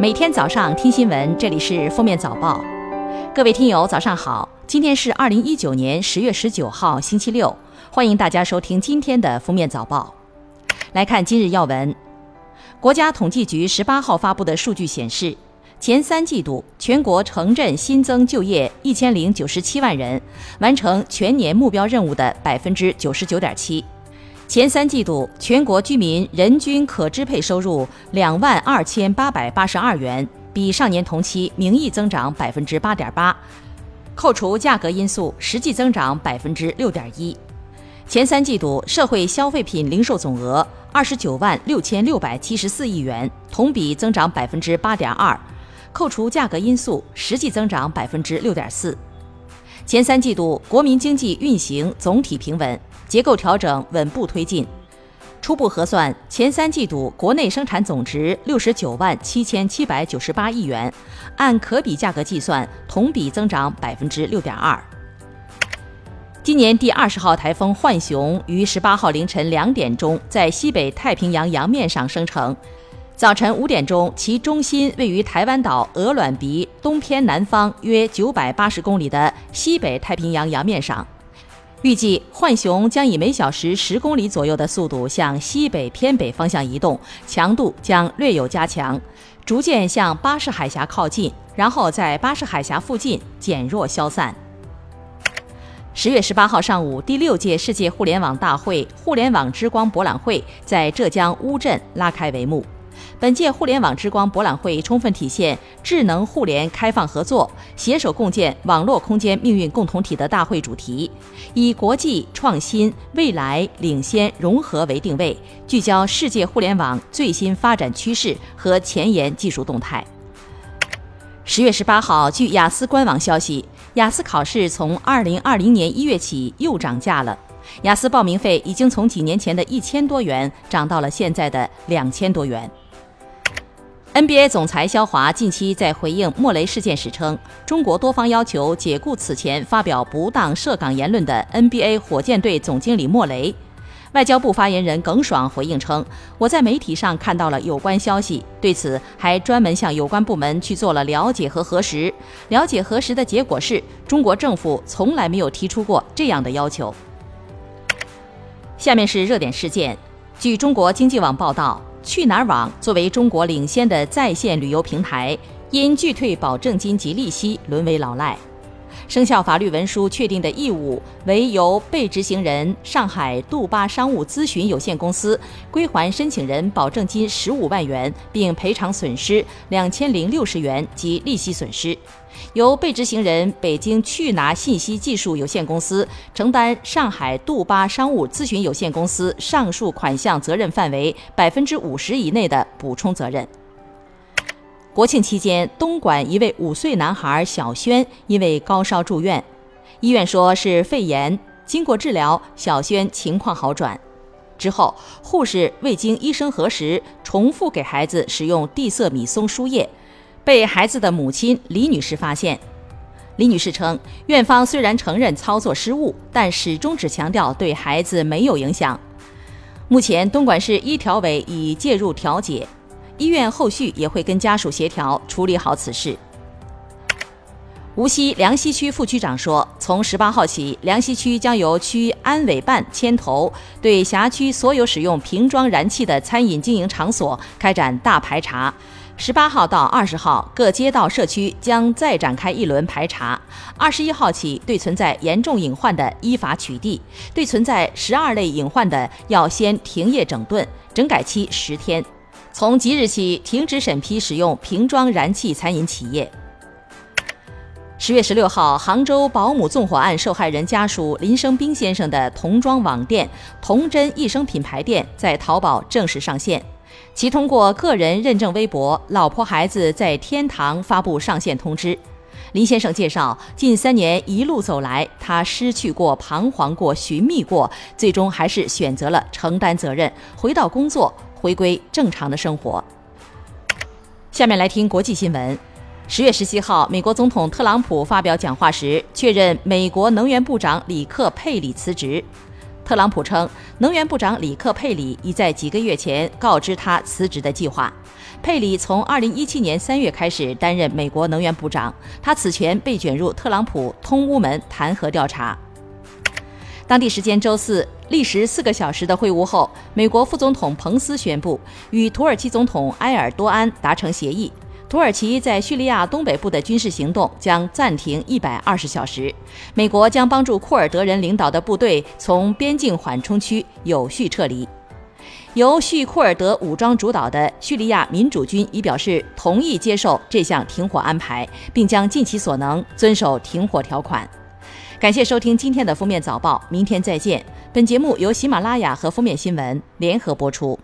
每天早上听新闻，这里是《封面早报》。各位听友，早上好！今天是二零一九年十月十九号，星期六。欢迎大家收听今天的《封面早报》。来看今日要闻。国家统计局十八号发布的数据显示，前三季度全国城镇新增就业一千零九十七万人，完成全年目标任务的百分之九十九点七。前三季度全国居民人均可支配收入两万二千八百八十二元，比上年同期名义增长百分之八点八，扣除价格因素，实际增长百分之六点一。前三季度社会消费品零售总额二十九万六千六百七十四亿元，同比增长百分之八点二，扣除价格因素，实际增长百分之六点四。前三季度国民经济运行总体平稳。结构调整稳步推进，初步核算，前三季度国内生产总值六十九万七千七百九十八亿元，按可比价格计算，同比增长百分之六点二。今年第二十号台风“浣熊”于十八号凌晨两点钟在西北太平洋洋面上生成，早晨五点钟，其中心位于台湾岛鹅卵鼻东偏南方约九百八十公里的西北太平洋洋面上。预计浣熊将以每小时十公里左右的速度向西北偏北方向移动，强度将略有加强，逐渐向巴士海峡靠近，然后在巴士海峡附近减弱消散。十月十八号上午，第六届世界互联网大会“互联网之光”博览会在浙江乌镇拉开帷幕。本届互联网之光博览会充分体现智能互联开放合作、携手共建网络空间命运共同体的大会主题，以国际创新、未来领先、融合为定位，聚焦世界互联网最新发展趋势和前沿技术动态。十月十八号，据雅思官网消息，雅思考试从二零二零年一月起又涨价了，雅思报名费已经从几年前的一千多元涨到了现在的两千多元。NBA 总裁肖华近期在回应莫雷事件时称，中国多方要求解雇此前发表不当涉港言论的 NBA 火箭队总经理莫雷。外交部发言人耿爽回应称，我在媒体上看到了有关消息，对此还专门向有关部门去做了了解和核实。了解核实的结果是中国政府从来没有提出过这样的要求。下面是热点事件，据中国经济网报道。去哪儿网作为中国领先的在线旅游平台，因拒退保证金及利息，沦为老赖。生效法律文书确定的义务为由被执行人上海杜巴商务咨询有限公司归还申请人保证金十五万元，并赔偿损失两千零六十元及利息损失。由被执行人北京去拿信息技术有限公司承担上海杜巴商务咨询有限公司上述款项责任范围百分之五十以内的补充责任。国庆期间，东莞一位五岁男孩小轩因为高烧住院，医院说是肺炎，经过治疗，小轩情况好转。之后，护士未经医生核实，重复给孩子使用地塞米松输液。被孩子的母亲李女士发现，李女士称，院方虽然承认操作失误，但始终只强调对孩子没有影响。目前，东莞市医调委已介入调解，医院后续也会跟家属协调处理好此事。无锡梁溪区副区长说，从十八号起，梁溪区将由区安委办牵头，对辖区所有使用瓶装燃气的餐饮经营场所开展大排查。十八号到二十号，各街道社区将再展开一轮排查。二十一号起，对存在严重隐患的依法取缔；对存在十二类隐患的，要先停业整顿，整改期十天。从即日起，停止审批使用瓶装燃气餐饮企业。十月十六号，杭州保姆纵火案受害人家属林生斌先生的童装网店“童真一生”品牌店在淘宝正式上线。其通过个人认证微博“老婆孩子在天堂”发布上线通知。林先生介绍，近三年一路走来，他失去过、彷徨过、寻觅过，最终还是选择了承担责任，回到工作，回归正常的生活。下面来听国际新闻。十月十七号，美国总统特朗普发表讲话时，确认美国能源部长里克·佩里辞职。特朗普称，能源部长里克·佩里已在几个月前告知他辞职的计划。佩里从2017年3月开始担任美国能源部长，他此前被卷入特朗普通乌门弹劾调查。当地时间周四，历时四个小时的会晤后，美国副总统彭斯宣布与土耳其总统埃尔多安达成协议，土耳其在叙利亚东北部的军事行动将暂停一百二十小时，美国将帮助库尔德人领导的部队从边境缓冲区有序撤离。由叙库尔德武装主导的叙利亚民主军已表示同意接受这项停火安排，并将尽其所能遵守停火条款。感谢收听今天的封面早报，明天再见。本节目由喜马拉雅和封面新闻联合播出。